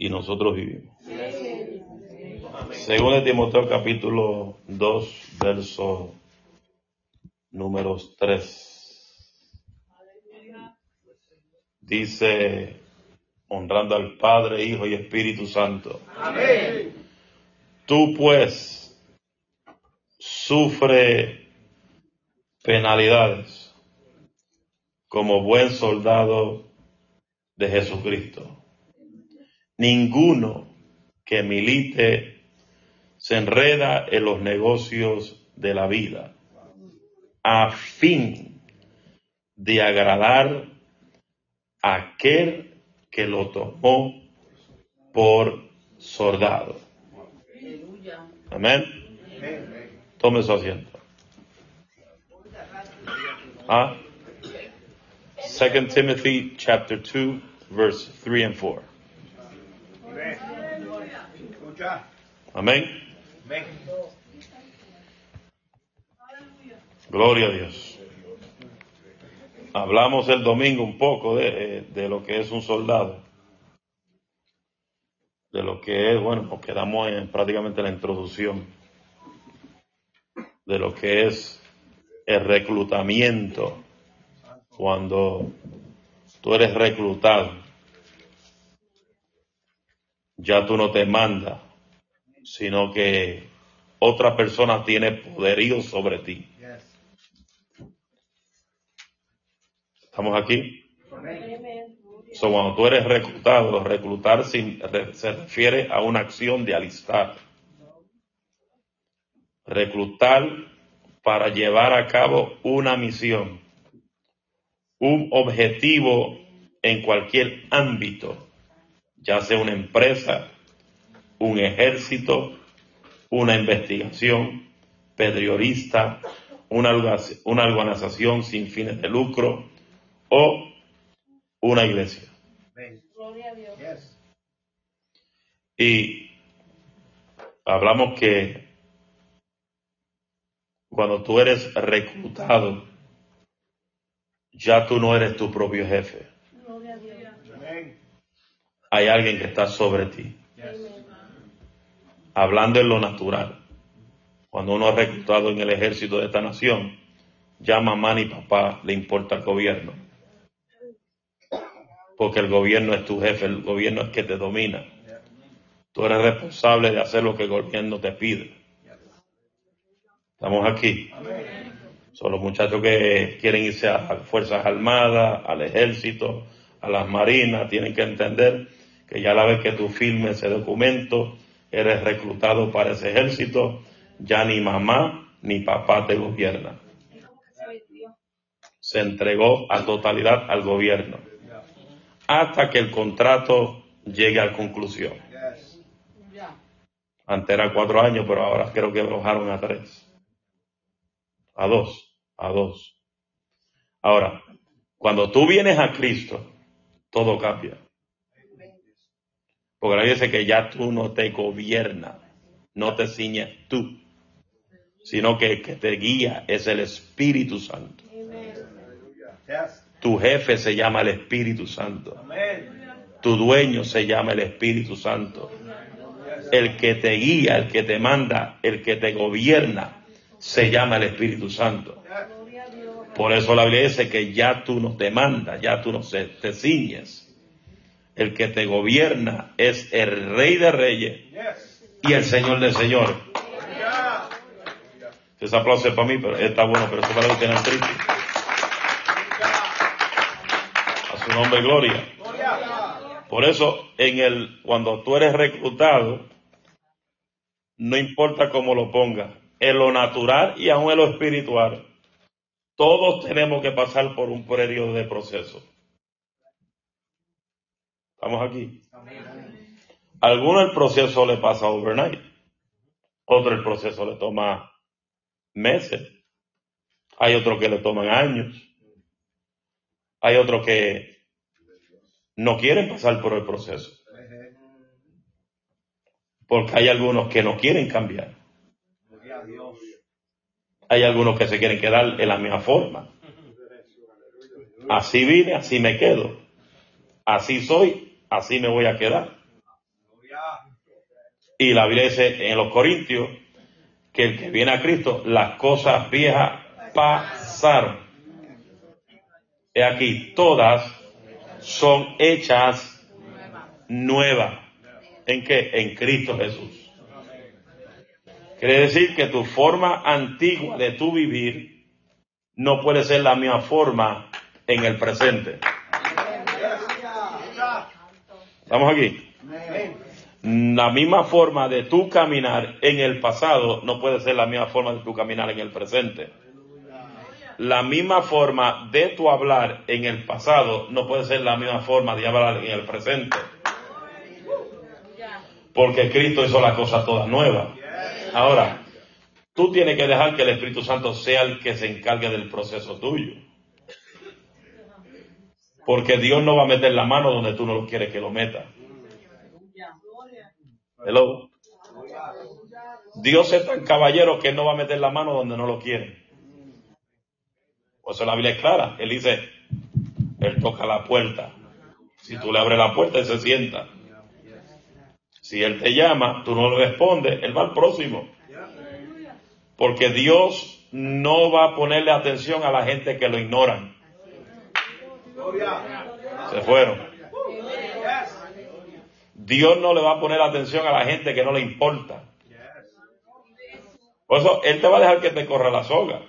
y nosotros vivimos. Según de Timoteo capítulo 2, verso números 3. Dice, honrando al Padre, Hijo y Espíritu Santo. Tú pues sufre penalidades como buen soldado de Jesucristo. Ninguno que milite se enreda en los negocios de la vida a fin de agradar a aquel que lo tomó por soldado. Amén. Tome su asiento. Ah. Second Timothy chapter 2 verse 3 and 4. Amén. Gloria a Dios. Hablamos el domingo un poco de, eh, de lo que es un soldado. De lo que es, bueno, nos quedamos en prácticamente la introducción. De lo que es el reclutamiento. Cuando tú eres reclutado, ya tú no te mandas, sino que otra persona tiene poderío sobre ti. ¿Estamos aquí? So, cuando tú eres reclutado, reclutar sin- re- se refiere a una acción de alistar. Reclutar para llevar a cabo una misión, un objetivo en cualquier ámbito, ya sea una empresa, un ejército, una investigación periodista, una, una organización sin fines de lucro o una iglesia. Y hablamos que cuando tú eres reclutado, ya tú no eres tu propio jefe. Gloria a Dios. Amén. Hay alguien que está sobre ti. Hablando en lo natural. Cuando uno es reclutado en el ejército de esta nación, ya mamá ni papá le importa el gobierno. Porque el gobierno es tu jefe, el gobierno es que te domina. Tú eres responsable de hacer lo que el gobierno te pide. Estamos aquí. Son los muchachos que quieren irse a las Fuerzas Armadas, al Ejército, a las Marinas, tienen que entender que ya la vez que tú firmes ese documento, eres reclutado para ese ejército, ya ni mamá ni papá te gobierna. Se entregó a totalidad al gobierno hasta que el contrato llegue a conclusión. Antes era cuatro años, pero ahora creo que bajaron a tres. A dos, a dos. Ahora, cuando tú vienes a Cristo, todo cambia. Porque la Biblia dice que ya tú no te gobiernas, no te ciñes tú, sino que el que te guía es el Espíritu Santo. Tu jefe se llama el Espíritu Santo. Tu dueño se llama el Espíritu Santo. El que te guía, el que te manda, el que te gobierna, se llama el Espíritu Santo. Por eso la Biblia dice que ya tú no te mandas, ya tú no te ciñes. El que te gobierna es el Rey de Reyes Yes. y el Señor de Señores. Ese aplauso es para mí, pero está bueno, pero eso para los que tienen triste. A su nombre, gloria. Gloria. Por eso, en el, cuando tú eres reclutado, no importa cómo lo pongas, en lo natural y aún en lo espiritual, todos tenemos que pasar por un periodo de proceso. ¿Estamos aquí? Alguno el proceso le pasa overnight, otro el proceso le toma meses, hay otro que le toman años, hay otro que no quieren pasar por el proceso. Porque hay algunos que no quieren cambiar. Hay algunos que se quieren quedar en la misma forma. Así vine, así me quedo. Así soy, así me voy a quedar. Y la Biblia dice en los Corintios que el que viene a Cristo, las cosas viejas pasaron. He aquí, todas son hechas nuevas. ¿En qué? En Cristo Jesús. Quiere decir que tu forma antigua de tu vivir no puede ser la misma forma en el presente. ¿Estamos aquí? La misma forma de tu caminar en el pasado no puede ser la misma forma de tu caminar en el presente. La misma forma de tu hablar en el pasado no puede ser la misma forma de hablar en el presente. Porque Cristo hizo las cosas todas nuevas. Ahora, tú tienes que dejar que el Espíritu Santo sea el que se encargue del proceso tuyo. Porque Dios no va a meter la mano donde tú no lo quieres que lo meta. Hello. Dios es tan caballero que no va a meter la mano donde no lo quiere. Por eso la Biblia es clara. Él dice, él toca la puerta. Si tú le abres la puerta, él se sienta. Si él te llama, tú no le respondes, él va al próximo. Porque Dios no va a ponerle atención a la gente que lo ignoran. Se fueron. Dios no le va a poner atención a la gente que no le importa. Por eso, Él te va a dejar que te corra la soga.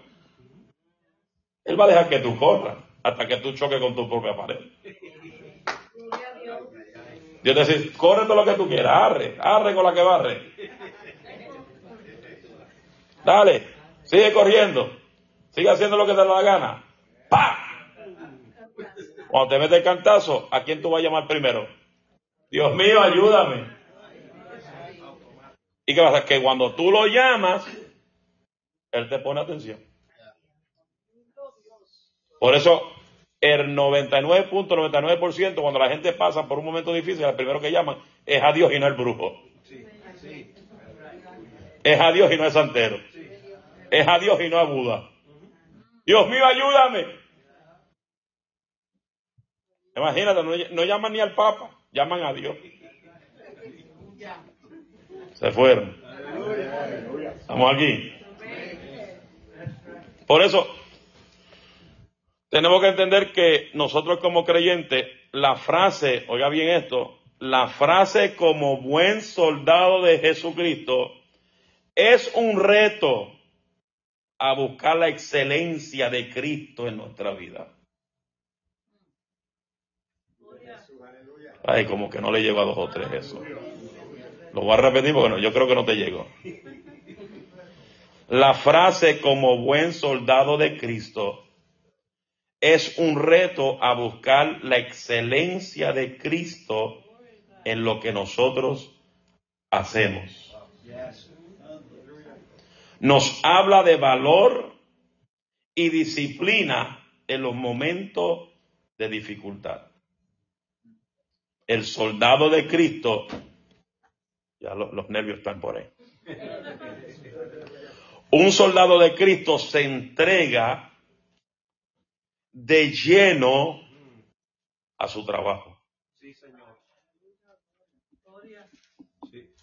Él va a dejar que tú corras hasta que tú choques con tu propia pared. Dios te dice, corre todo lo que tú quieras, arre, arre con la que barre. Dale, sigue corriendo, sigue haciendo lo que te da la gana. ¡Pa! Cuando te metes el cantazo, ¿a quién tú vas a llamar primero? Dios mío, ayúdame. ¿Y qué pasa? Que cuando tú lo llamas, Él te pone atención. Por eso, el 99.99% cuando la gente pasa por un momento difícil, el primero que llaman es a Dios y no el brujo. Es a Dios y no es santero. Es a Dios y no a Buda. Dios mío, ayúdame. Imagínate, no, no llaman ni al Papa, llaman a Dios. Se fueron. Estamos aquí. Por eso, tenemos que entender que nosotros como creyentes, la frase, oiga bien esto, la frase como buen soldado de Jesucristo es un reto a buscar la excelencia de Cristo en nuestra vida. Ay, como que no le llego a dos o tres eso. Lo voy a repetir porque yo creo que no te llego. La frase como buen soldado de Cristo es un reto a buscar la excelencia de Cristo en lo que nosotros hacemos. Nos habla de valor y disciplina en los momentos de dificultad. El soldado de Cristo, ya los, los nervios están por ahí. Un soldado de Cristo se entrega de lleno a su trabajo. Sí, Señor. Sí.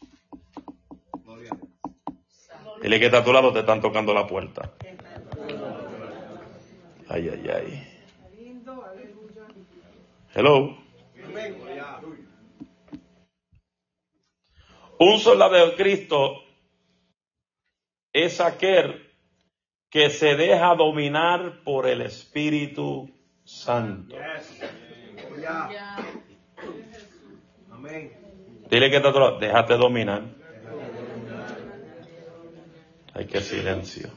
Gloria. Dile que está a tu lado, te están tocando la puerta. Ay, ay, ay. Hello. Un soldado de Cristo es aquel que se deja dominar por el Espíritu Santo. Dile que está lado, déjate dominar. Ay, qué silencio.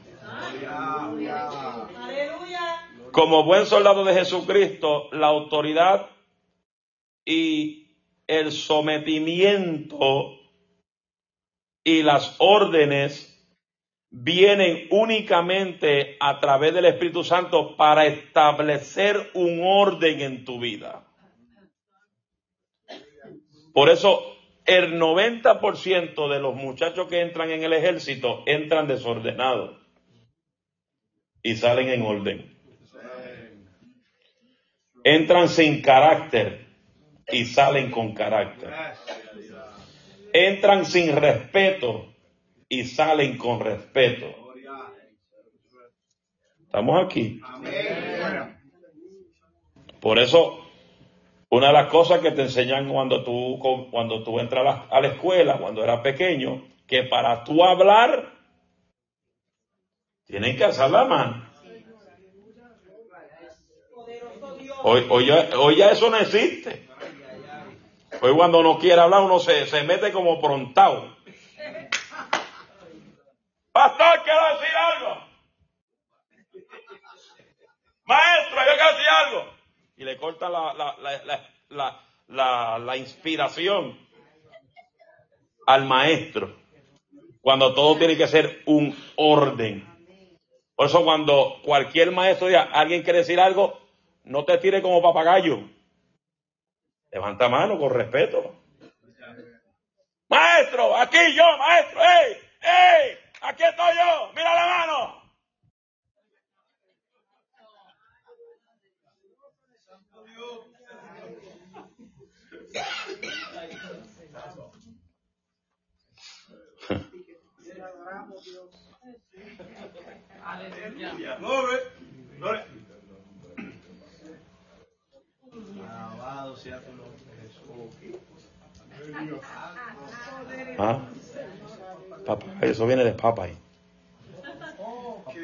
Como buen soldado de Jesucristo, la autoridad y el sometimiento y las órdenes vienen únicamente a través del Espíritu Santo para establecer un orden en tu vida. Por eso el 90% de los muchachos que entran en el ejército entran desordenados y salen en orden. Entran sin carácter y salen con carácter. entran sin respeto y salen con respeto. Estamos aquí. Por eso, una de las cosas que te enseñan cuando tú, cuando tú entras a la, escuela, cuando eras pequeño, que para tú hablar, tienen que alzar la mano. Hoy, hoy ya eso no existe. Hoy cuando uno quiere hablar, uno se, se mete como prontado. Pastor, quiero decir algo. Maestro, yo quiero decir algo. Y le corta la, la, la- la inspiración al maestro. Cuando todo tiene que ser un orden. Por eso cuando cualquier maestro diga, alguien quiere decir algo, no te tire como papagayo. Levanta mano con respeto. Maestro, aquí yo, maestro, ¡ey! ¡ey! Aquí estoy yo, mira la mano. Alabado sea tu nombre, Jesús. ¿Ah? Papá, eso viene de ahí. Ok.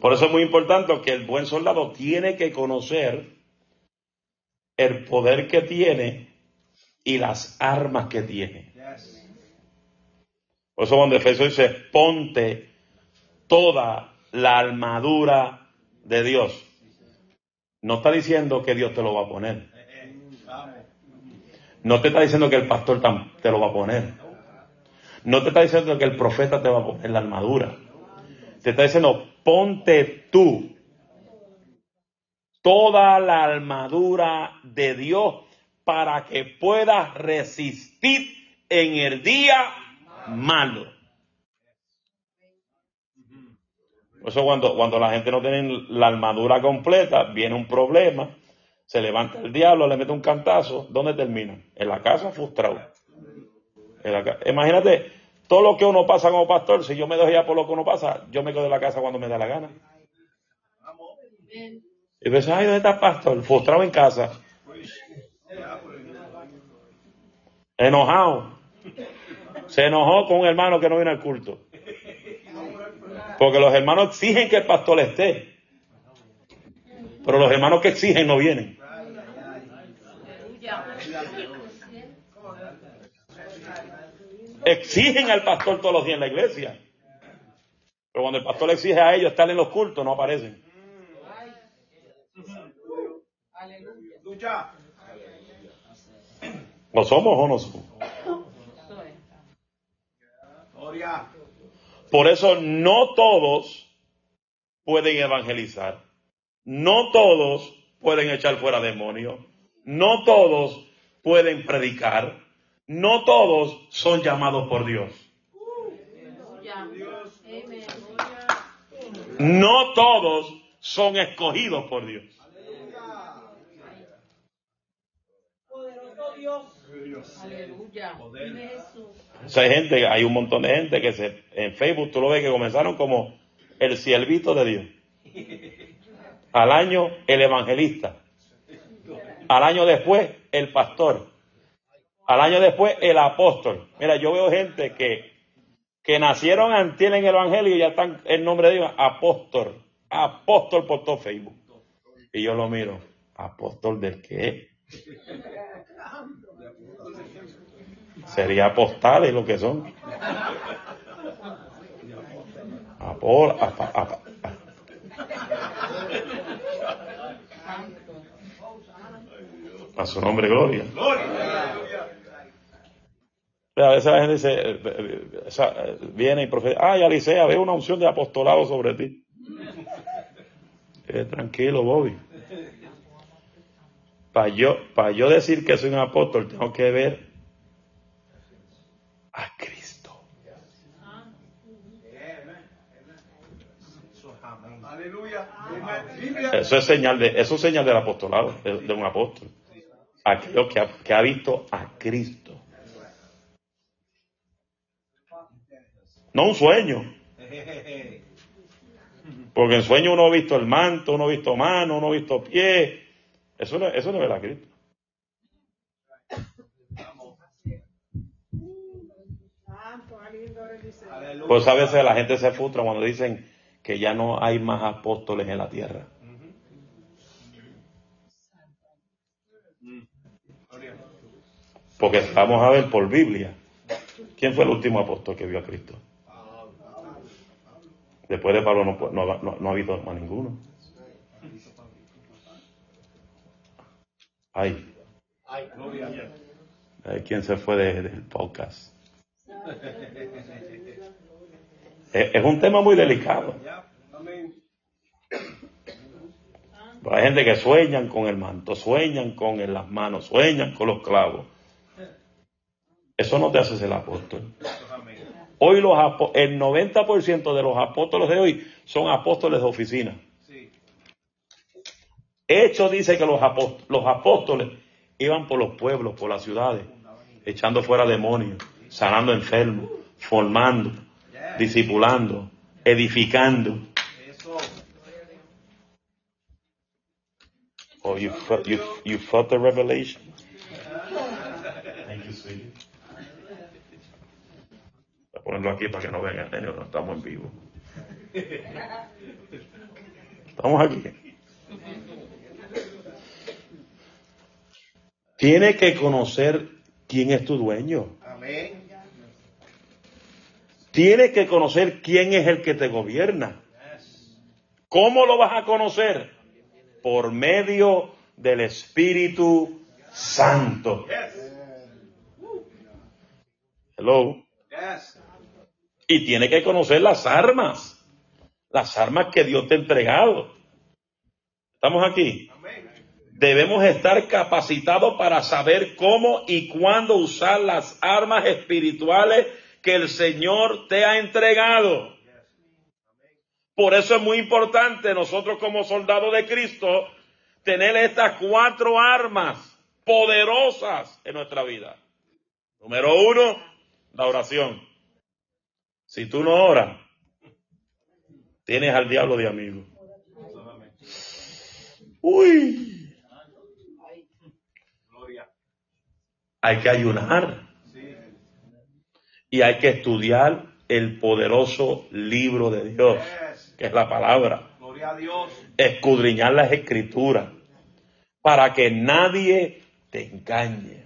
Por eso es muy importante que el buen soldado tiene que conocer el poder que tiene y las armas que tiene. Por eso cuando Efesios dice, ponte toda la armadura de Dios. No está diciendo que Dios te lo va a poner. No te está diciendo que el pastor te lo va a poner. No te está diciendo que el profeta te va a poner la armadura. Te está diciendo, ponte tú toda la armadura de Dios para que puedas resistir en el día malo. Por eso cuando, cuando la gente no tiene la armadura completa, viene un problema, se levanta el diablo, le mete un cantazo, ¿dónde termina? En la casa frustrado. Imagínate, todo lo que uno pasa como pastor, si yo me dejo ya por lo que uno pasa, yo me quedo en la casa cuando me da la gana. Y ves, ay, ¿dónde está pastor? Frustrado en casa, enojado. Se enojó con un hermano que no vino al culto. Porque los hermanos exigen que el pastor esté. Pero los hermanos que exigen no vienen. Exigen al pastor todos los días en la iglesia. Pero cuando el pastor le exige a ellos estar en los cultos, no aparecen. Lucha. ¿O somos o no somos? Por eso no todos pueden evangelizar. No todos pueden echar fuera demonios. No todos pueden predicar. No todos son llamados por Dios. No todos son escogidos por Dios. Poderoso Dios. Aleluya. Hay gente, hay un montón de gente que se, en Facebook tú lo ves que comenzaron como el siervito de Dios. Al año el evangelista. Al año después el pastor. Al año después el apóstol. Mira, yo veo gente que, que nacieron antes en el evangelio y ya están el nombre de Dios, apóstol. Apóstol por todo Facebook. Y yo lo miro. ¿Apóstol del qué? Sería apostales lo que son. Apol, apa- apa- a su nombre, gloria. A veces la gente eh, eh, eh, viene y profeta, ay, Alicea, veo una unción de apostolado sobre ti. Tranquilo, Bobby. Para yo, para yo decir que soy un apóstol, tengo que ver Aleluya. Eso es señal de, eso es señal del apostolado, de, de un apóstol. Aquello que ha, que ha visto a Cristo. No un sueño. Porque en sueño uno ha visto el manto, uno ha visto mano, uno ha visto pie. Eso no, eso no es ver a Cristo. Aleluya. Pues a veces la gente se frustra cuando dicen que ya no hay más apóstoles en la tierra. Porque vamos a ver por Biblia. ¿Quién fue el último apóstol que vio a Cristo? Después de Pablo no, no, no- no ha habido más ninguno. Ay, eh, ¿quién se fue de- del podcast? Es, un tema muy delicado. Hay gente que sueñan con el manto, sueñan con las manos, sueñan con los clavos. Eso no te hace ser apóstol. Hoy los el 90% de los apóstoles de hoy son apóstoles de oficina. Sí. Hechos dice que los, los apóstoles iban por los pueblos, por las ciudades, echando fuera demonios, sanando enfermos, formando, discipulando, edificando. Oh, you you, you felt the revelation. Thank. Voy a ponerlo aquí para que no vean el no estamos en vivo. Estamos aquí. Tiene que conocer quién es tu dueño. Tienes que conocer quién es el que te gobierna. ¿Cómo lo vas a conocer? Por medio del Espíritu Santo. Hello. Y tiene que conocer las armas. Las armas que Dios te ha entregado. ¿Estamos aquí? Debemos estar capacitados para saber cómo y cuándo usar las armas espirituales que el Señor te ha entregado. Por eso es muy importante nosotros como soldados de Cristo tener estas cuatro armas poderosas en nuestra vida. Número uno, la oración. Si tú no oras, tienes al diablo de amigo. Uy, hay que ayunar. Y hay que estudiar el poderoso libro de Dios, que es la palabra. Gloria a Dios. escudriñar las escrituras para que nadie te engañe.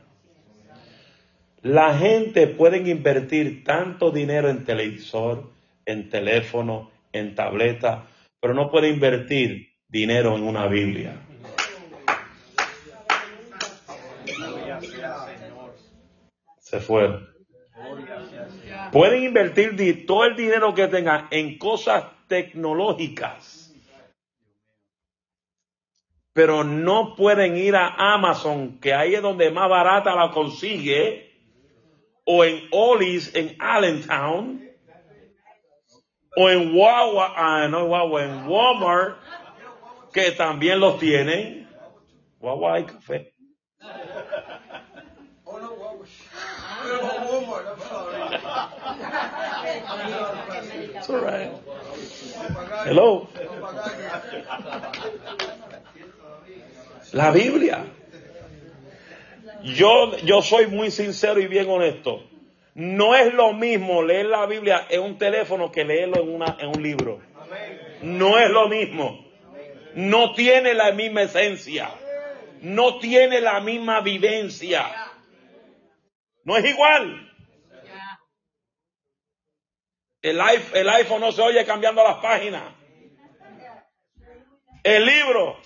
La gente puede invertir tanto dinero en televisor, en teléfono, en tableta, pero no puede invertir dinero en una Biblia. Se fueron. Pueden invertir todo el dinero que tengan en cosas tecnológicas, pero no pueden ir a Amazon, que ahí es donde más barata la consigue, o en Ollie's en Allentown, o en Wawa, ah, no Wawa, en Walmart, que también los tienen. Wawa hay café. Oh, no, wow. Oh, Walmart, I'm sorry. It's all. La Biblia. Yo, yo soy muy sincero y bien honesto. No es lo mismo leer la Biblia en un teléfono que leerlo en, una, en un libro. No es lo mismo. No tiene la misma esencia. No tiene la misma vivencia. No es igual. El, iPh- el iPhone no se oye cambiando las páginas. El libro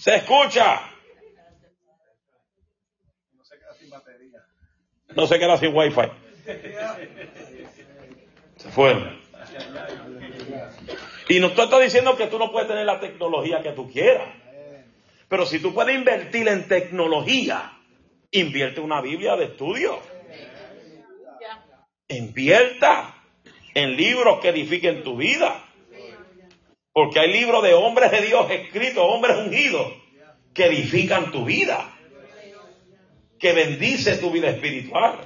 se escucha. No se queda sin batería. No se queda sin wifi. Se fueron. Y no te estoy diciendo que tú no puedes tener la tecnología que tú quieras. Pero si tú puedes invertir en tecnología, invierte una Biblia de estudio. Invierta en libros que edifiquen tu vida. Porque hay libros de hombres de Dios escritos, hombres ungidos, que edifican tu vida, que bendice tu vida espiritual.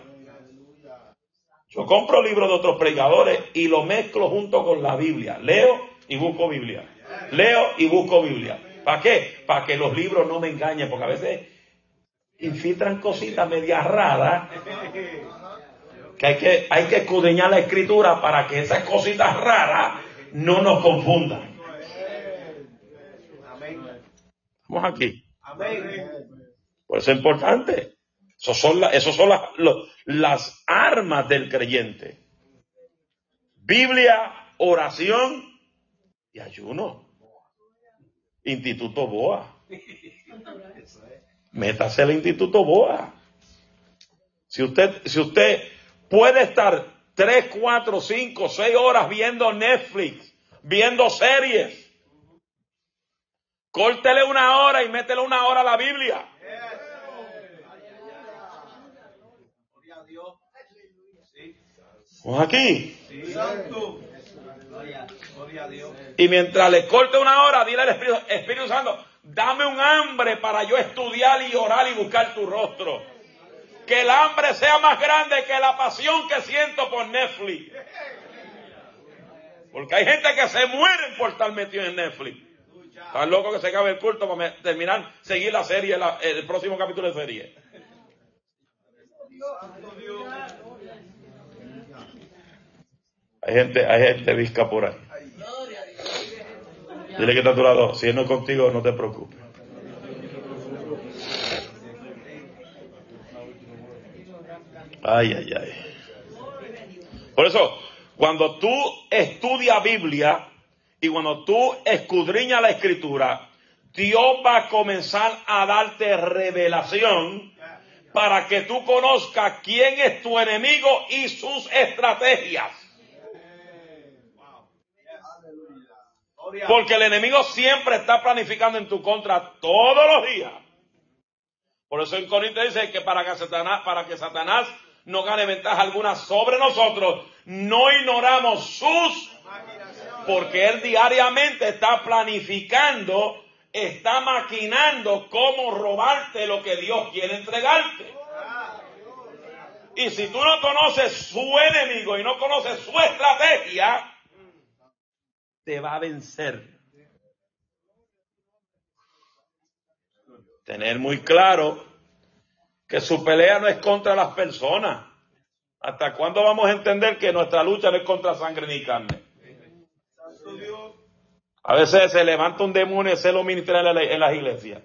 Yo compro libros de otros predicadores y lo mezclo junto con la Biblia. Leo y busco Biblia. Leo y busco Biblia. ¿Para qué? Para que los libros no me engañen, porque a veces infiltran cositas medias raras que hay que, hay que escudriñar la escritura para que esas cositas raras no nos confundan. Estamos aquí. Por eso es importante. Esos son, esos son las, las armas del creyente. Biblia, oración y ayuno. Instituto Boa. Métase al Instituto Boa. Si usted, si usted puede estar 3, 4, 5, 6 horas viendo Netflix, viendo series, córtele una hora y métele una hora a la Biblia. Aquí. Y mientras le corte una hora, dile al Espíritu, Espíritu Santo, dame un hambre para yo estudiar y orar y buscar tu rostro. Que el hambre sea más grande que la pasión que siento por Netflix. Porque hay gente que se muere por estar metido en Netflix. Está loco que se acabe el culto para terminar, seguir la serie, el próximo capítulo de serie. Hay gente, hay gente visca por ahí. Dile que está a tu lado. Si él no es contigo, no te preocupes. Ay, ay, ay. Por eso, cuando tú estudias Biblia y cuando tú escudriñas la escritura, Dios va a comenzar a darte revelación para que tú conozcas quién es tu enemigo y sus estrategias. Porque el enemigo siempre está planificando en tu contra todos los días. Por eso en Corintios dice que para que Satanás, para que Satanás no gane ventaja alguna sobre nosotros, no ignoramos sus, porque él diariamente está planificando, está maquinando cómo robarte lo que Dios quiere entregarte. Y si tú no conoces su enemigo y no conoces su estrategia, te va a vencer. Tener muy claro que su pelea no es contra las personas. ¿Hasta cuándo vamos a entender que nuestra lucha no es contra sangre ni carne? A veces se levanta un demonio y se lo ministra en las iglesias.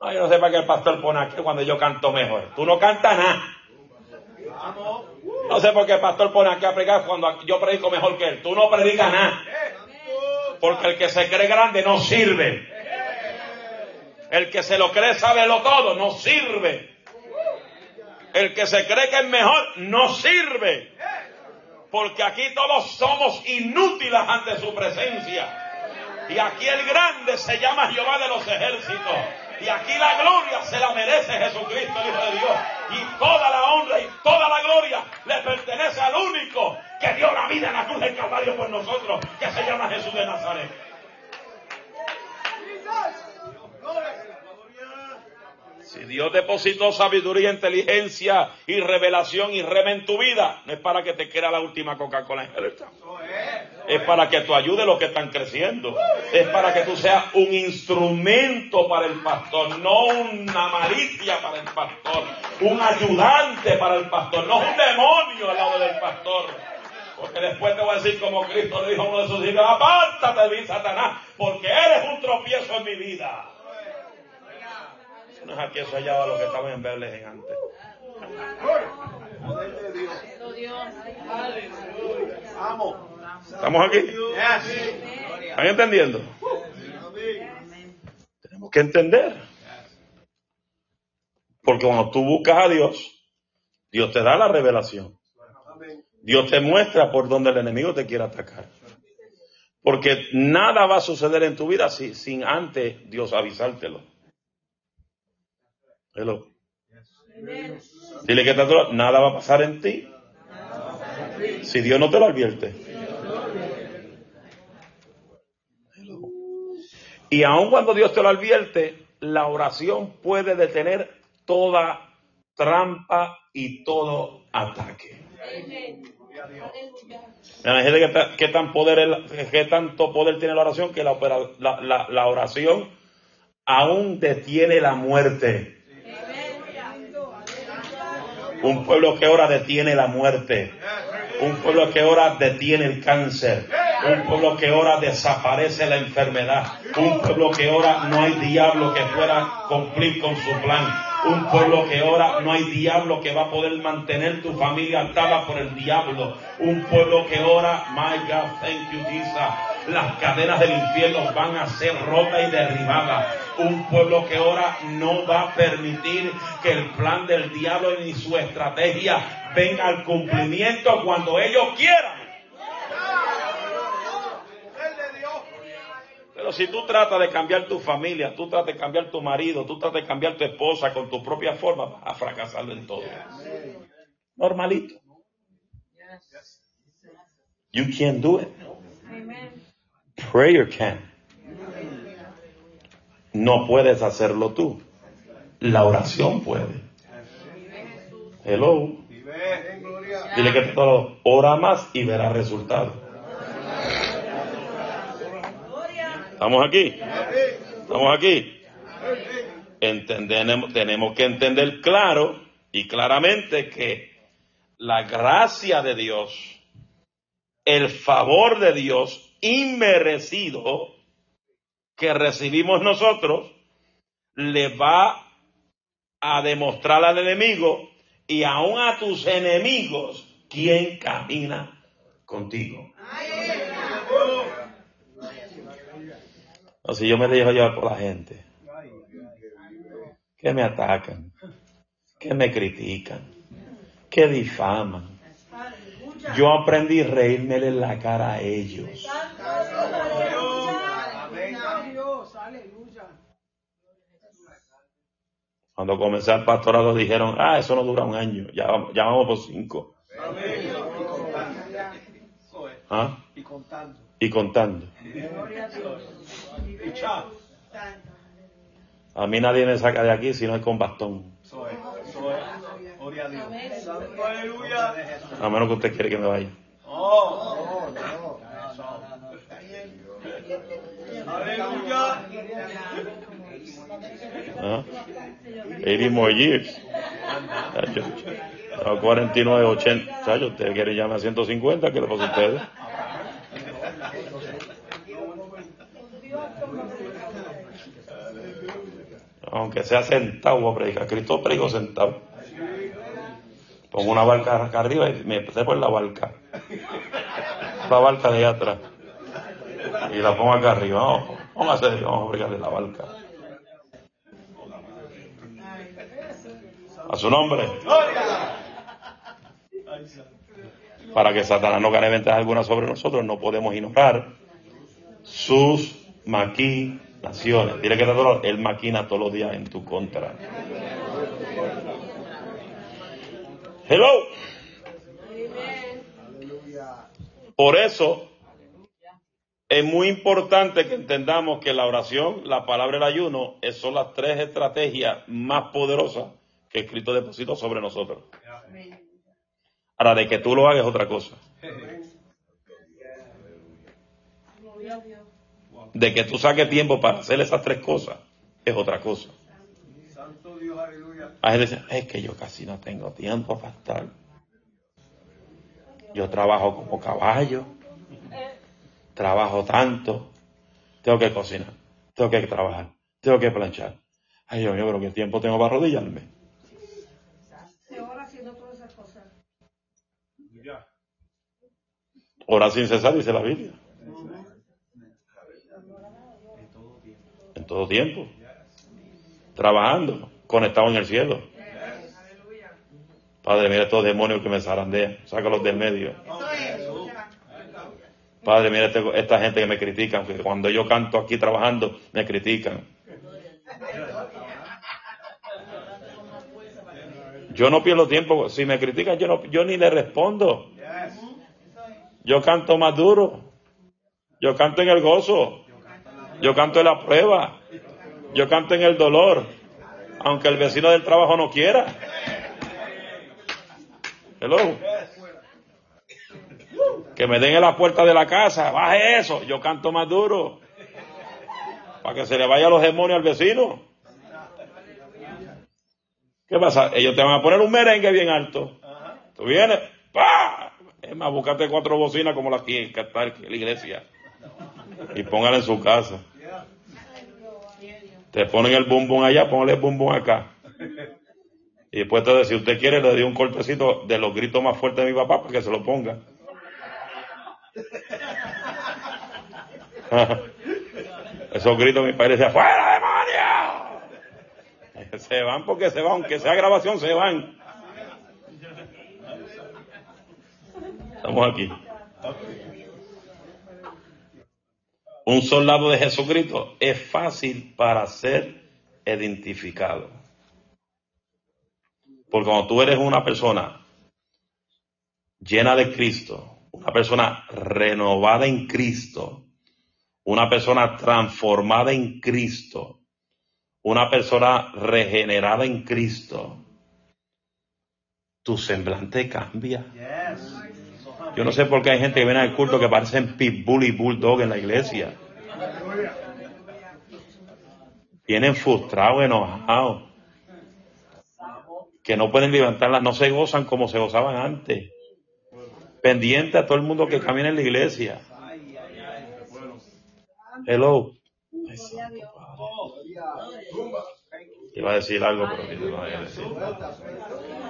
No, yo no sé para qué el pastor pone aquí cuando yo canto mejor. Tú no cantas nada. No sé por qué el pastor pone aquí a predicar cuando yo predico mejor que él. Tú no predicas nada. Porque el que se cree grande no sirve. El que se lo cree sabe lo todo, no sirve. El que se cree que es mejor, no sirve. Porque aquí todos somos inútiles ante su presencia. Y aquí el grande se llama Jehová de los ejércitos. Y aquí la gloria se la merece Jesucristo, el Hijo de Dios. Y toda la honra y toda la gloria le pertenece al único que dio la vida en la cruz del Calvario por nosotros, que se llama Jesús de Nazaret. Si Dios depositó sabiduría, inteligencia y revelación y rema en tu vida, no es para que te quiera la última Coca-Cola en el Es para que tú ayudes a los que están creciendo. Es para que tú seas un instrumento para el pastor, no una malicia para el pastor, un ayudante para el pastor, no un demonio al lado del pastor. Porque después te voy a decir como Cristo le dijo a uno de sus hijos, apártate de mí, Satanás, porque eres un tropiezo en mi vida. No es aquí, eso allá a lo que estamos en verles antes. ¿Estamos aquí? ¿Están entendiendo? Tenemos que entender. Porque cuando tú buscas a Dios, Dios te da la revelación. Dios te muestra por donde el enemigo te quiere atacar. Porque nada va a suceder en tu vida sin antes Dios avisártelo. Hello. Dile que nada va a pasar en ti si Dios no te lo advierte. Y aun cuando Dios te lo advierte, la oración puede detener toda trampa y todo ataque. Imagínate qué, ta- qué tan poder es qué tanto poder tiene la oración que la, la, la- la oración aún detiene la muerte. Un pueblo que ora detiene la muerte. Un pueblo que ora detiene el cáncer. Un pueblo que ora desaparece la enfermedad. Un pueblo que ora no hay diablo que pueda cumplir con su plan. Un pueblo que ora no hay diablo que va a poder mantener tu familia atada por el diablo. Un pueblo que ora, my God, thank you Jesus. Las cadenas del infierno van a ser rotas y derribadas. Un pueblo que ora no va a permitir que el plan del diablo ni su estrategia venga al cumplimiento cuando ellos quieran. Pero si tú tratas de cambiar tu familia, tú tratas de cambiar tu marido, tú tratas de cambiar tu esposa con tu propia forma, vas a fracasar en todo. Normalito. You can't do it. Prayer can. No puedes hacerlo tú. La oración puede. Hello. Dile que todo ora más y verá resultados. ¿Estamos aquí? ¿Estamos aquí? Entendemos, tenemos que entender claro y claramente que la gracia de Dios, el favor de Dios inmerecido que recibimos nosotros, le va a demostrar al enemigo y aún a tus enemigos quién camina contigo. Si yo me dejo llevar por la gente, que me atacan, que me critican, que difaman. Yo aprendí a reírme en la cara a ellos. Cuando comencé al pastorado dijeron, ah, eso no dura un año, ya vamos, ya vamos por cinco. ¿Ah? Y contando. Y contando. A mí nadie me saca de aquí si no es con bastón. A menos que usted quiere que me vaya. Aleluya. ¿Ah? 80 more years. A 49, 80. Chacho, usted quiere llamar a 150, ¿qué le pasa a ustedes? Aunque sea sentado voy a predicar. Cristo predicó sentado. Pongo una barca acá arriba y me empecé por la barca. La barca de allá atrás. Y la pongo acá arriba. Vamos, vamos a hacer, vamos a predicarle la barca. A su nombre. Para que Satanás no gane ventaja alguna sobre nosotros, no podemos ignorar sus maquinaciones. Dile que te adoro, él maquina todos los días en tu contra. Hello. Por eso es muy importante que entendamos que la oración, la palabra y el ayuno son las tres estrategias más poderosas que Cristo depositó sobre nosotros. Ahora, de que tú lo hagas es otra cosa. De que tú saques tiempo para hacer esas tres cosas es otra cosa. Hay gente dice, es que yo casi no tengo tiempo para estar. Yo trabajo como caballo, trabajo tanto, tengo que cocinar, tengo que trabajar, tengo que planchar. Ay, Dios mío, pero qué tiempo tengo para arrodillarme. Ora haciendo todas esas cosas. Ya. Hora sin cesar, dice la Biblia. En todo tiempo. Trabajando, conectado en el cielo. Padre, mira estos demonios que me zarandean. Sácalos del medio. Padre, mira este- esta gente que me critica, que cuando yo canto aquí trabajando, me critican. Yo no pierdo tiempo. Si me critican, yo, no, yo ni le respondo. Yo canto más duro. Yo canto en el gozo. Yo canto en la prueba. Yo canto en el dolor, aunque el vecino del trabajo no quiera. Hello. Que me den en la puerta de la casa, baje eso, yo canto más duro. Para que se le vaya los demonios al vecino. ¿Qué pasa? Ellos te van a poner un merengue bien alto. Tú vienes, ¡pa! Es más, buscate cuatro bocinas como las que en la iglesia. Y póngala en su casa. Te ponen el bumbum allá, póngale el bumbum acá. Y después te si usted quiere, le doy un golpecito de los gritos más fuertes de mi papá para que se lo ponga. Esos gritos mi padre decía, ¡fuera demonio! Se van porque se van, aunque sea grabación, se van. Estamos aquí. Un soldado de Jesucristo es fácil para ser identificado. Porque cuando tú eres una persona llena de Cristo, una persona renovada en Cristo, una persona transformada en Cristo, una persona regenerada en Cristo, tu semblante cambia. Yo no sé por qué hay gente que viene al culto que parecen pitbull y bulldog en la iglesia. Vienen frustrados, enojados. Que no pueden levantarlas, no se gozan como se gozaban antes. Pendiente a todo el mundo que camina en la iglesia. Hello. Iba a decir algo, pero no voy a decir.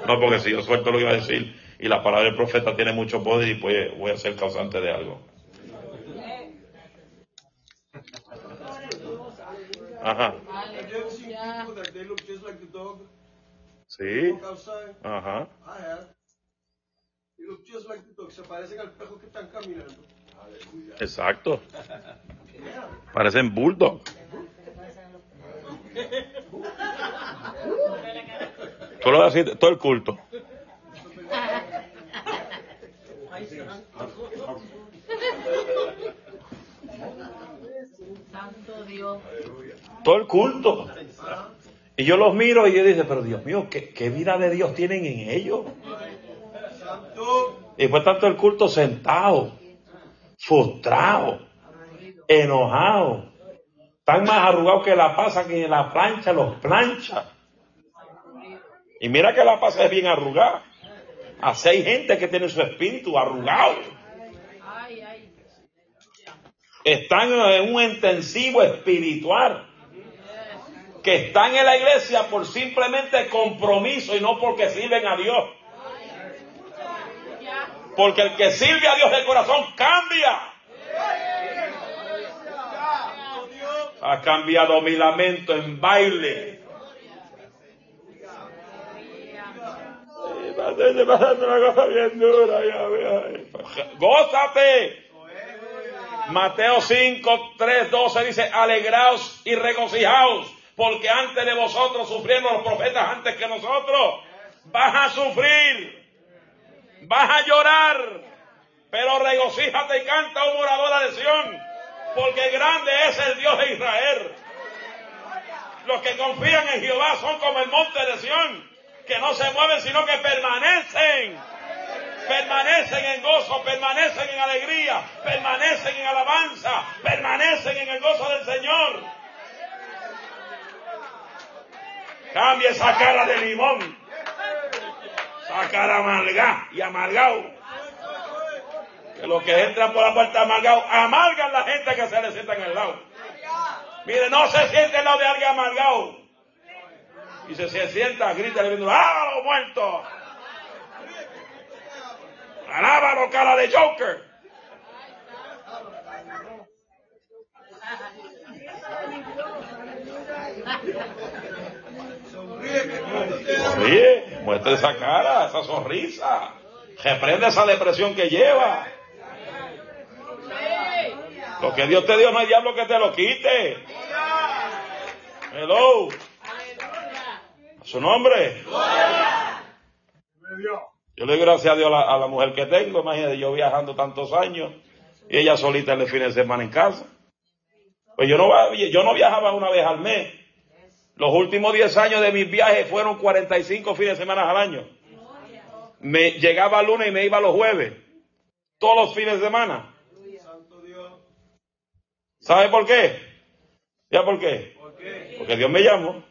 No, porque si yo suelto lo iba a decir, y la palabra del profeta tiene mucho poder y pues voy a ser causante de algo. Ajá. Sí. Ajá. Se parecen al perro que están caminando. Exacto. Parecen bulldog. Tú lo decir todo el culto. Todo el culto. Y yo los miro y yo dice, pero Dios mío, ¿qué, vida de Dios tienen en ellos? Y después tanto el culto sentado, frustrado, enojado. Están más arrugados que la pasa que la plancha los plancha. Y mira que la pasa es bien arrugada. Así hay gente que tiene su espíritu arrugado. Están en un intensivo espiritual. Que están en la iglesia por simplemente compromiso y no porque sirven a Dios. Porque el que sirve a Dios de corazón cambia. Ha cambiado mi lamento en baile. Gózate. Mateo 5, 3, 12 dice, alegraos y regocijaos, porque antes de vosotros sufrieron los profetas antes que nosotros. Vas a sufrir, vas a llorar, pero regocíjate y canta, un morador de Sion, porque grande es el Dios de Israel. Los que confían en Jehová son como el monte de Sion, que no se mueven, sino que permanecen. Permanecen en gozo, permanecen en alegría, permanecen en alabanza, permanecen en el gozo del Señor. Cambia esa cara de limón, esa cara amarga y amargado. Que los que entran por la puerta amargado amargan la gente que se le sienta en el lado. Mire, no se siente el lado de alguien amargado. Y se, se sienta, grita, le viendo, ¡ah, los muertos! ¡Alábalo, cara de Joker! Muestra esa cara, esa sonrisa. Reprende esa depresión que lleva. Lo que Dios te dio no hay diablo que te lo quite. Hello su nombre. Yo le doy gracias a Dios a la, mujer que tengo. Imagínate, yo viajando tantos años y ella solita el fin de semana en casa. Pues yo no, yo no viajaba una vez al mes Los últimos 10 años de mis viajes fueron 45 fines de semana al año. Me llegaba el lunes y me iba los jueves. Todos los fines de semana. Santo Dios. ¿Sabe por qué? ¿Ya por qué? ¿Por qué? Porque Dios me llamó.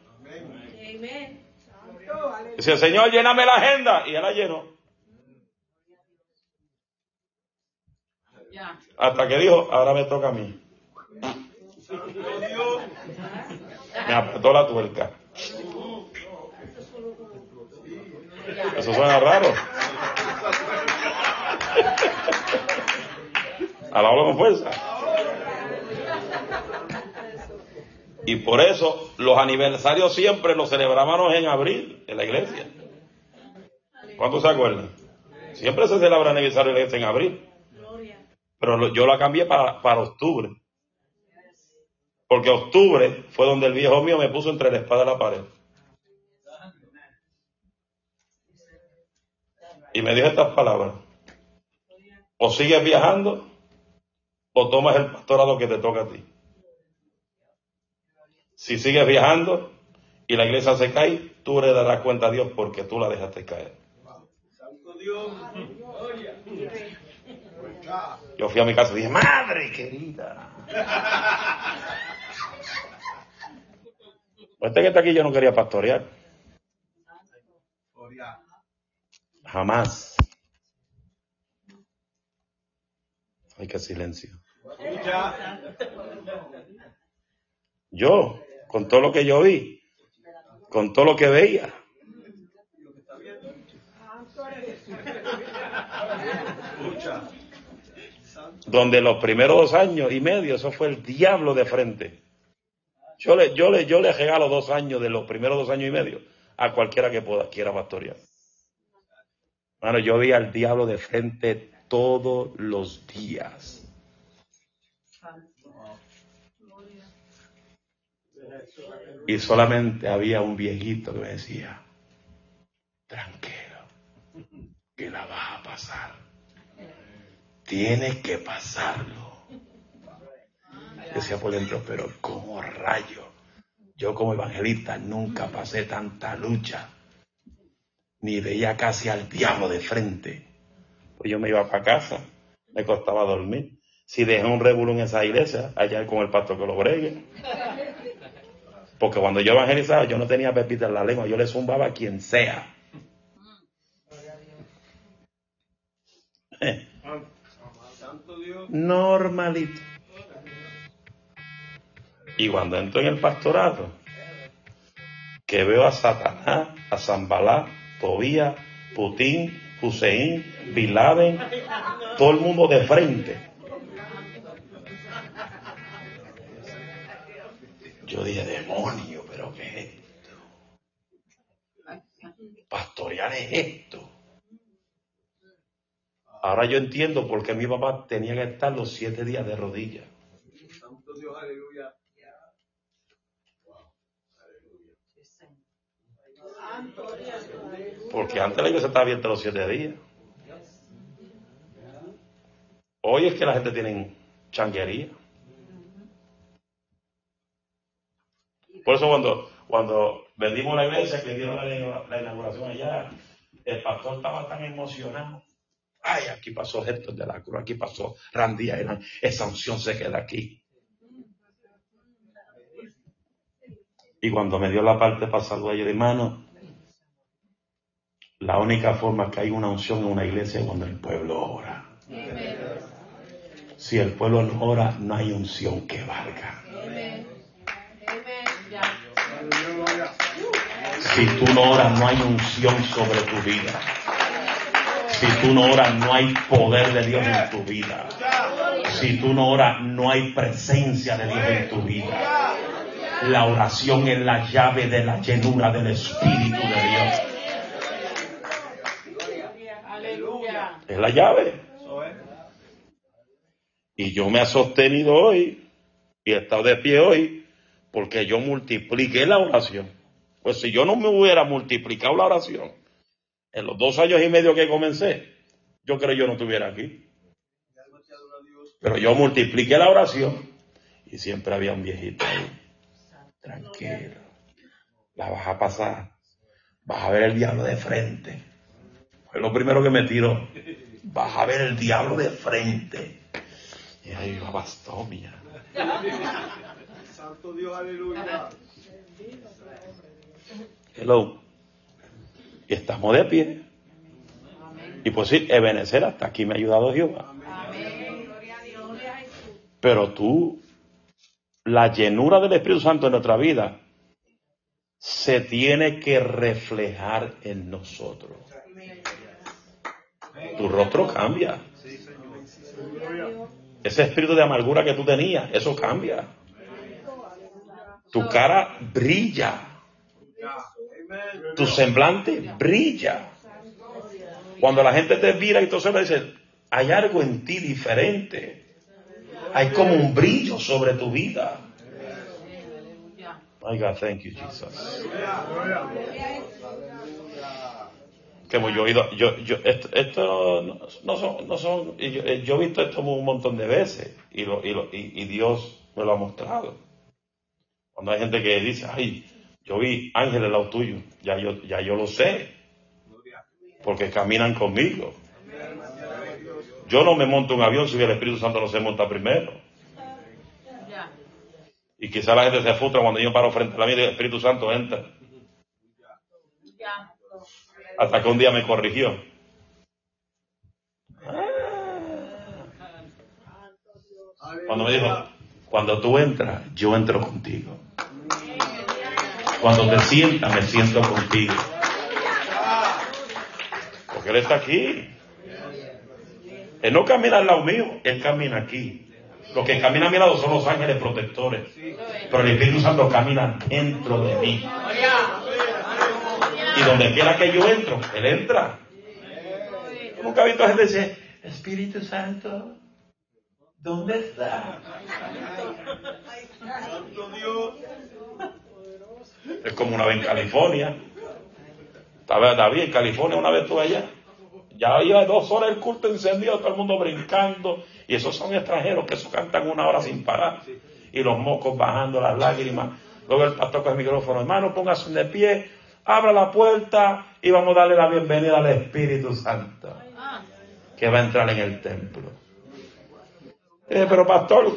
Dice, Señor, lléname la agenda. Y él la llenó. Hasta que dijo, ahora me toca a mí. Me apretó la tuerca. Eso suena raro. Alábalo con fuerza. Y por eso los aniversarios siempre los celebrábamos en abril en la iglesia. ¿Cuántos se acuerdan? Siempre se celebra el aniversario de la iglesia en abril. Pero yo la cambié para, para octubre. Porque octubre fue donde el viejo mío me puso entre la espada y la pared. Y me dijo estas palabras. O sigues viajando o tomas el pastorado que te toca a ti. Si sigues viajando y la iglesia se cae, tú le darás cuenta a Dios porque tú la dejaste caer. Yo fui a mi casa y dije, madre querida. Pues Este que está aquí yo no quería pastorear. Jamás. Ay, qué silencio. Yo, con todo lo que yo vi, con todo lo que veía, donde los primeros dos años y medio, eso fue el diablo de frente. Yo le, yo le, yo le regalo dos años de los primeros dos años y medio a cualquiera que pueda, quiera pastorear. Bueno, yo vi al diablo de frente todos los días. Y solamente había un viejito que me decía, tranquilo, que la vas a pasar. Tienes que pasarlo. Decía por dentro, pero como rayo. Yo como evangelista nunca pasé tanta lucha. Ni veía casi al diablo de frente. Pues yo me iba para casa, me costaba dormir. Si dejé un revuelo en esa iglesia, allá con el pastor que lo bregue. Porque cuando yo evangelizaba, yo no tenía pepita en la lengua, yo le zumbaba a quien sea. Eh, normalito. Y cuando entro en el pastorato, que veo a Satanás, a Zambalá, Tobías, Putin, Hussein, Bin todo el mundo de frente. Yo dije, demonio, pero ¿qué es esto? Pastorear es esto. Ahora yo entiendo por qué mi papá tenía que estar los siete días de rodillas. Santo Dios. Aleluya. Porque antes la iglesia estaba abierta los siete días. Hoy es que la gente tiene changuería. Por eso cuando, cuando vendimos la iglesia, que dieron la, inauguración allá, el pastor estaba tan emocionado. Ay, aquí pasó Héctor de la Cruz, aquí pasó Island, esa unción se queda aquí. Y cuando me dio la parte para saludar, dije, hermano, la única forma que hay una unción en una iglesia es cuando el pueblo ora. Si el pueblo no ora, no hay unción que valga. Si tú no oras, no hay unción sobre tu vida. Si tú no oras, no hay poder de Dios en tu vida. Si tú no oras, no hay presencia de Dios en tu vida. La oración es la llave de la llenura del Espíritu de Dios. Aleluya. Es la llave. Y yo me he sostenido hoy y he estado de pie hoy porque yo multipliqué la oración. Pues si yo no me hubiera multiplicado la oración en los dos años y medio que comencé, yo creo que yo no estuviera aquí. Pero yo multipliqué la oración y siempre había un viejito ahí. Tranquilo. la vas a pasar. Vas a ver el diablo de frente. Fue lo primero que me tiró. Vas a ver el diablo de frente. Y ahí va bastomia. Santo Dios, aleluya. Hello. Y estamos de pie. Y pues sí, Ebenezer, hasta aquí me ha ayudado Jehová. Pero tú, la llenura del Espíritu Santo en nuestra vida se tiene que reflejar en nosotros. Tu rostro cambia. Ese espíritu de amargura que tú tenías, eso cambia. Tu cara brilla. Tu semblante brilla. Cuando la gente te mira y tú se dice, hay algo en ti diferente. Hay como un brillo sobre tu vida. My God, thank you, Jesus. Como yo he oído, yo, yo, esto, esto no, no son, no son, y yo, eh, yo he visto esto un montón de veces y, lo, y, lo, y, y Dios me lo ha mostrado. Cuando hay gente que dice, ay, yo vi ángeles lado tuyo, ya yo, ya yo lo sé, porque caminan conmigo. Yo no me monto un avión si el Espíritu Santo no se monta primero. Y quizá la gente se frustra cuando yo paro frente a la mía y el Espíritu Santo entra. Hasta que un día me corrigió. Cuando me dijo, cuando tú entras, yo entro contigo. Cuando te sientas, me siento contigo. Porque Él está aquí. Él no camina al lado mío, Él camina aquí. Los que caminan a mi lado son los ángeles protectores. Pero el Espíritu Santo camina dentro de mí. Y donde quiera que yo entro, Él entra. Yo nunca he visto a gente decir, Espíritu Santo, ¿dónde está? Santo Dios. Es como una vez en California. Estaba David en California una vez estuve allá. Ya iba dos horas el culto encendido, todo el mundo brincando. Y esos son extranjeros que eso cantan una hora sin parar. Y los mocos bajando las lágrimas. Luego el pastor con el micrófono, hermano, póngase de pie, abra la puerta y vamos a darle la bienvenida al Espíritu Santo que va a entrar en el templo. Eh, pero pastor,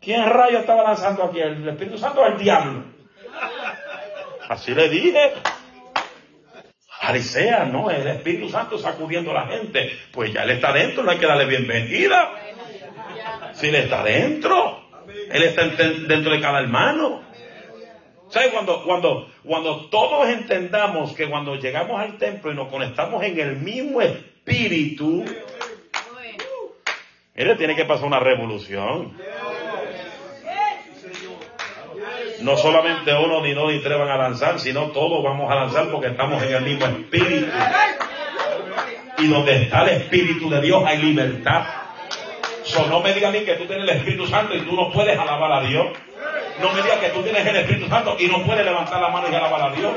¿quién rayo estaba lanzando aquí? ¿El Espíritu Santo o el diablo? Así le dije. Farisea, no, el Espíritu Santo sacudiendo a la gente. Pues ya él está dentro, no hay que darle bienvenida. Si él está dentro, él está dentro de cada hermano. ¿Sabes? Cuando, cuando, cuando todos entendamos que cuando llegamos al templo y nos conectamos en el mismo espíritu. Mire, tiene que pasar una revolución. No solamente uno, ni dos, ni tres van a lanzar, sino todos vamos a lanzar porque estamos en el mismo espíritu. Y donde está el espíritu de Dios hay libertad. So, no me diga a mí que tú tienes el Espíritu Santo y tú no puedes alabar a Dios. No me digas que tú tienes el Espíritu Santo y no puedes levantar la mano y alabar a Dios.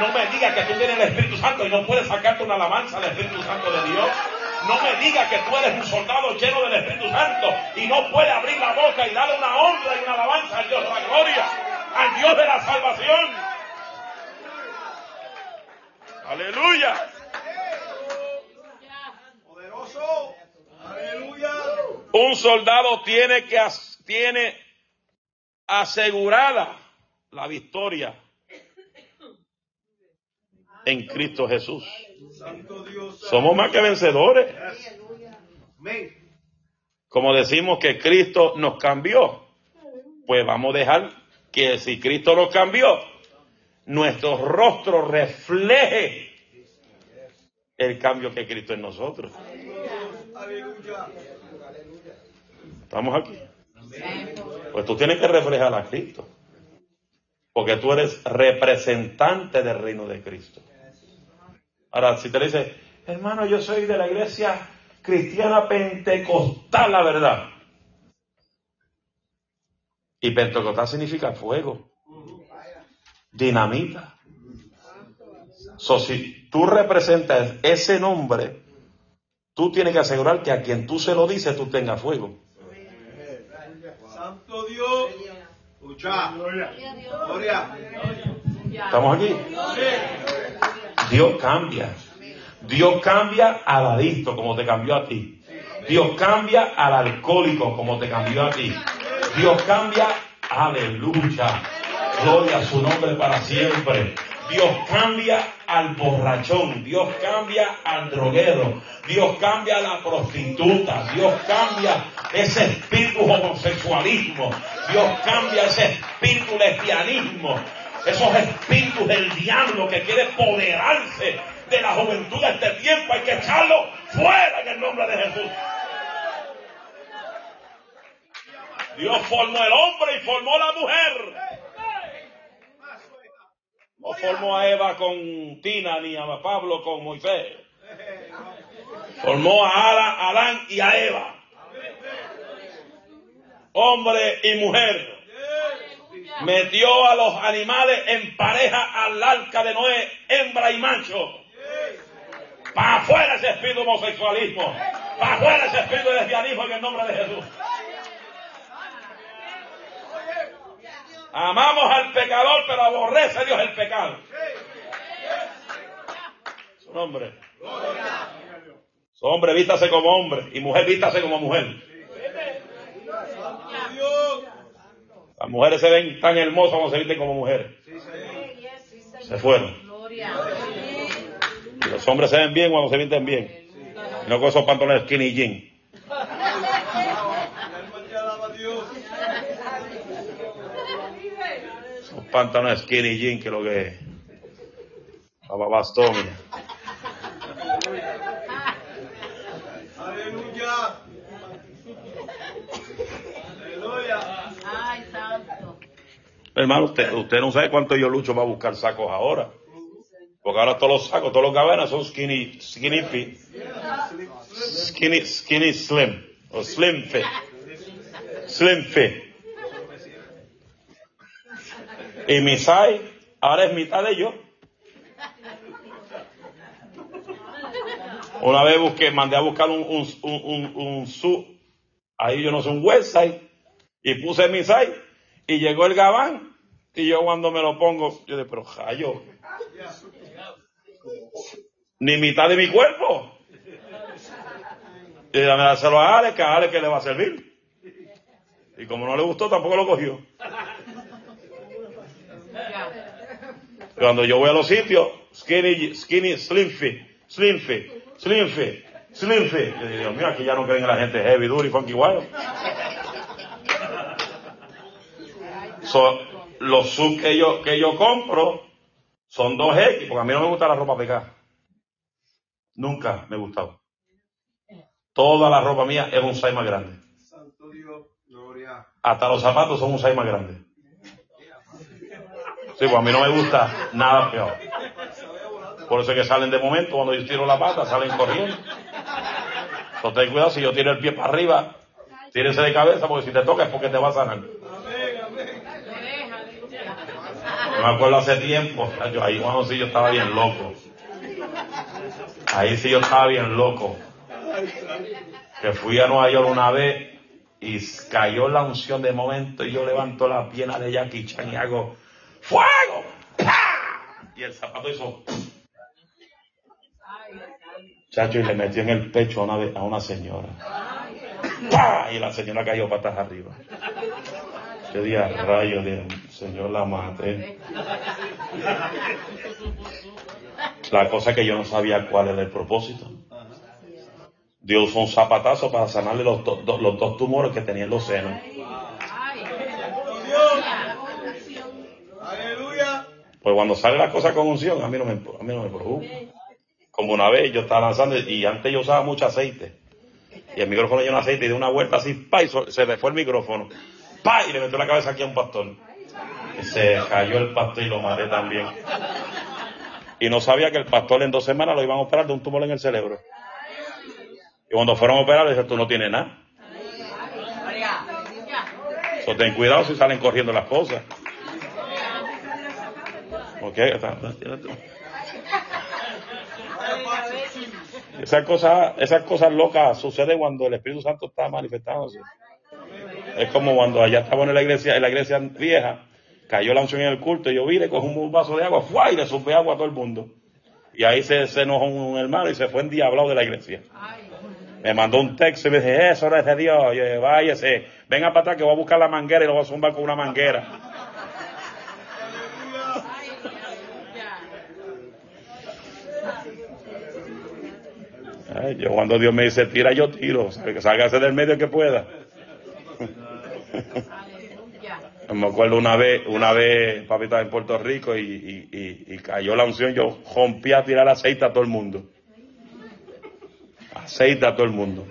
No me digas que tú tienes el Espíritu Santo y no puedes sacarte una alabanza al Espíritu Santo de Dios. No me digas que tú eres un soldado lleno del Espíritu Santo y no puedes abrir la boca y darle una honra y una alabanza al Dios de la gloria, al Dios de la salvación. Aleluya. Poderoso. Aleluya. Un soldado tiene que tiene asegurada la victoria en Cristo Jesús. Somos más que vencedores. Como decimos que Cristo nos cambió, pues vamos a dejar que si Cristo nos cambió, nuestro rostro refleje el cambio que Cristo en nosotros. ¿Estamos aquí? Pues tú tienes que reflejar a Cristo. Porque tú eres representante del reino de Cristo. Ahora, si te dice, hermano, yo soy de la iglesia cristiana pentecostal, la verdad. Y pentecostal significa fuego, dinamita. So, si tú representas ese nombre, tú tienes que asegurar que a quien tú se lo dices, tú tengas fuego. Santo Dios. Escucha. Gloria. ¿Estamos aquí? Dios cambia. Dios cambia al adicto como te cambió a ti. Dios cambia al alcohólico como te cambió a ti. Dios cambia, aleluya. Gloria a su nombre para siempre. Dios cambia al borrachón, Dios cambia al droguero, Dios cambia a la prostituta, Dios cambia ese espíritu homosexualismo, Dios cambia ese espíritu lesbianismo, esos espíritus del diablo que quiere poderarse de la juventud de este tiempo, hay que echarlo fuera en el nombre de Jesús. Dios formó el hombre y formó la mujer. No formó a Eva con Tina ni a Pablo con Moisés. Formó a Adán y a Eva. Hombre y mujer. Metió a los animales en pareja al arca de Noé, hembra y macho. Para afuera ese espíritu homosexualismo. Para afuera ese espíritu de lesbianismo en el nombre de Jesús. Amamos al pecador, pero aborrece Dios el pecado. Su nombre. Su hombre vístase como hombre y mujer vístase como mujer. Las mujeres se ven tan hermosas cuando se visten como mujeres. Se fueron. Y los hombres se ven bien cuando se visten bien. No con esos pantalones skinny jean. Pantalones skinny jean que lo que es. Baba bastón. Aleluya. Aleluya. Ay, santo. Hermano, usted, usted no sabe cuánto yo lucho para buscar sacos ahora. Porque ahora todos los sacos, todos los gabanas son skinny, skinny fit. Skinny, skinny slim. O slim fit. Slim fit. Y mi size ahora es mitad de ellos. Una vez busqué, mandé a buscar un, un, un, un, un su, ahí yo no sé, un website, y puse mi size, y llegó el gabán, y yo cuando me lo pongo, yo de pero jayo, ni mitad de mi cuerpo. Y dárselo a Alex, que a Alex que le va a servir. Y como no le gustó, tampoco lo cogió. Ya. Cuando yo voy a los sitios, skinny, skinny, slim fit, slim fit, slim fit, slim fit. Yo digo, Dios mío, aquí ya no creen en la gente heavy, duro y funky wild. So, los sub que yo, que yo compro son 2X, porque a mí no me gusta la ropa pegada. Nunca me ha gustado. Toda la ropa mía es un size más grande. Santo Dios. Gloria. Hasta los zapatos son un size más grande. Sí, pues a mí no me gusta nada peor. Por eso es que salen de momento, cuando yo tiro la pata, salen corriendo. Entonces cuidado, si yo tiro el pie para arriba, tírese de cabeza, porque si te toca es porque te va a sanar. Me acuerdo hace tiempo, ahí cuando sí yo estaba bien loco. Ahí sí yo estaba bien loco. Que fui a Nueva York una vez y cayó la unción de momento y yo levanto la pierna de Jackie Chan y hago ¡Fuego! ¡Pah! Y el zapato hizo Chacho, y le metió en el pecho a una, a una señora. ¡Pah! Y la señora cayó patas arriba. Yo dije, "A rayos, de Señor la mate. La cosa que yo no sabía cuál era el propósito. Dios usó un zapatazo para sanarle los, los dos tumores que tenía en los senos. Ay. Aleluya. Pues cuando sale la cosa con unción, a mí no me, a mí no me preocupa. Como una vez yo estaba lanzando y antes yo usaba mucho aceite. Y el micrófono lleno de aceite y de una vuelta así, pa, y se me fue el micrófono. Pa, y le metió la cabeza aquí a un pastor. Y se cayó el pastor y lo maté también. Y no sabía que el pastor en dos semanas lo iban a operar de un tumor en el cerebro. Y cuando fueron a operar, le dije, tú no tienes nada. So, ten cuidado si salen corriendo las cosas. Esas cosas, esas cosas locas suceden cuando el Espíritu Santo está manifestándose. Es como cuando allá estábamos en la iglesia, en la iglesia vieja, cayó la unción en el culto y yo vine, cogí un vaso de agua, ¡fua! y le supe agua a todo el mundo. Y ahí se, se enojó un hermano y se fue endiablado de la iglesia. Me mandó un texto y me dice, eso no es de Dios. Yo dije, váyase, venga para atrás que voy a buscar la manguera y lo voy a zumbar con una manguera. Ay, yo cuando Dios me dice, tira, yo tiro. Sálgase del medio que pueda. Me acuerdo una vez, una vez, papi estaba en Puerto Rico y, y- y- y cayó la unción, yo rompí a tirar aceite a todo el mundo. Aceite a todo el mundo.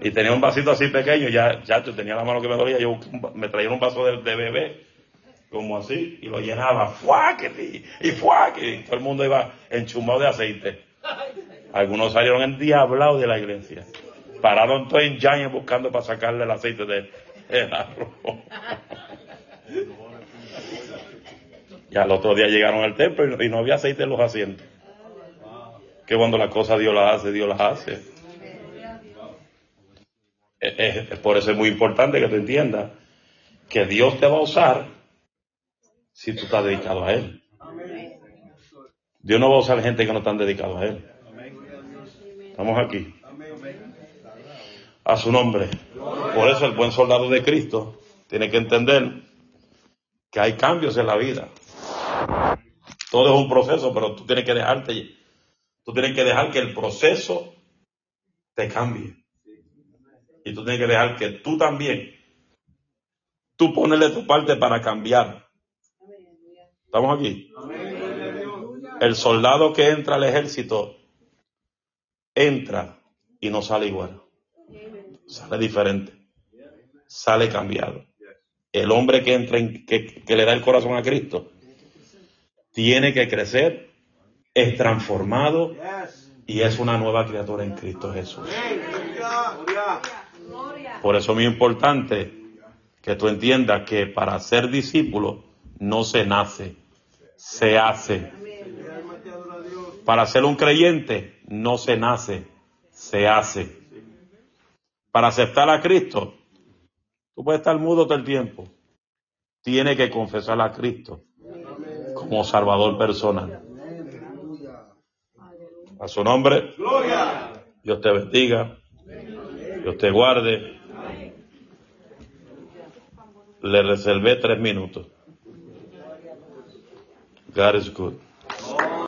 Y tenía un vasito así pequeño, ya, ya yo tenía la mano que me dolía, yo me traía un vaso de, de bebé, como así, y lo llenaba, fuáquete, y fuáquete, y todo el mundo iba enchumado de aceite. Algunos salieron endiablados de la iglesia. Pararon todos en Giant buscando para sacarle el aceite de- del arroz. Y al otro día llegaron al templo y no, había aceite en los asientos. Que cuando las cosas Dios las hace, Dios las hace. Es por eso es muy importante que tú entiendas que Dios te va a usar si tú estás dedicado a Él. Dios no va a usar gente que no están dedicados a Él. Estamos aquí. A su nombre. Por eso el buen soldado de Cristo tiene que entender que hay cambios en la vida. Todo es un proceso, pero tú tienes que dejarte, tú tienes que dejar que el proceso te cambie. Y tú tienes que dejar que tú también, tú ponerle tu parte para cambiar. ¿Estamos aquí? El soldado que entra al ejército entra y no sale igual. Sale diferente. Sale cambiado. El hombre que entra en, que, que le da el corazón a Cristo tiene que crecer, es transformado y es una nueva criatura en Cristo Jesús. Por eso es muy importante que tú entiendas que para ser discípulo no se nace, se hace. Para ser un creyente no se nace, se hace. Para aceptar a Cristo, tú puedes estar mudo todo el tiempo. Tienes que confesar a Cristo como Salvador personal. A su nombre, Dios te bendiga, Dios te guarde. Le reservé tres minutos. God is good.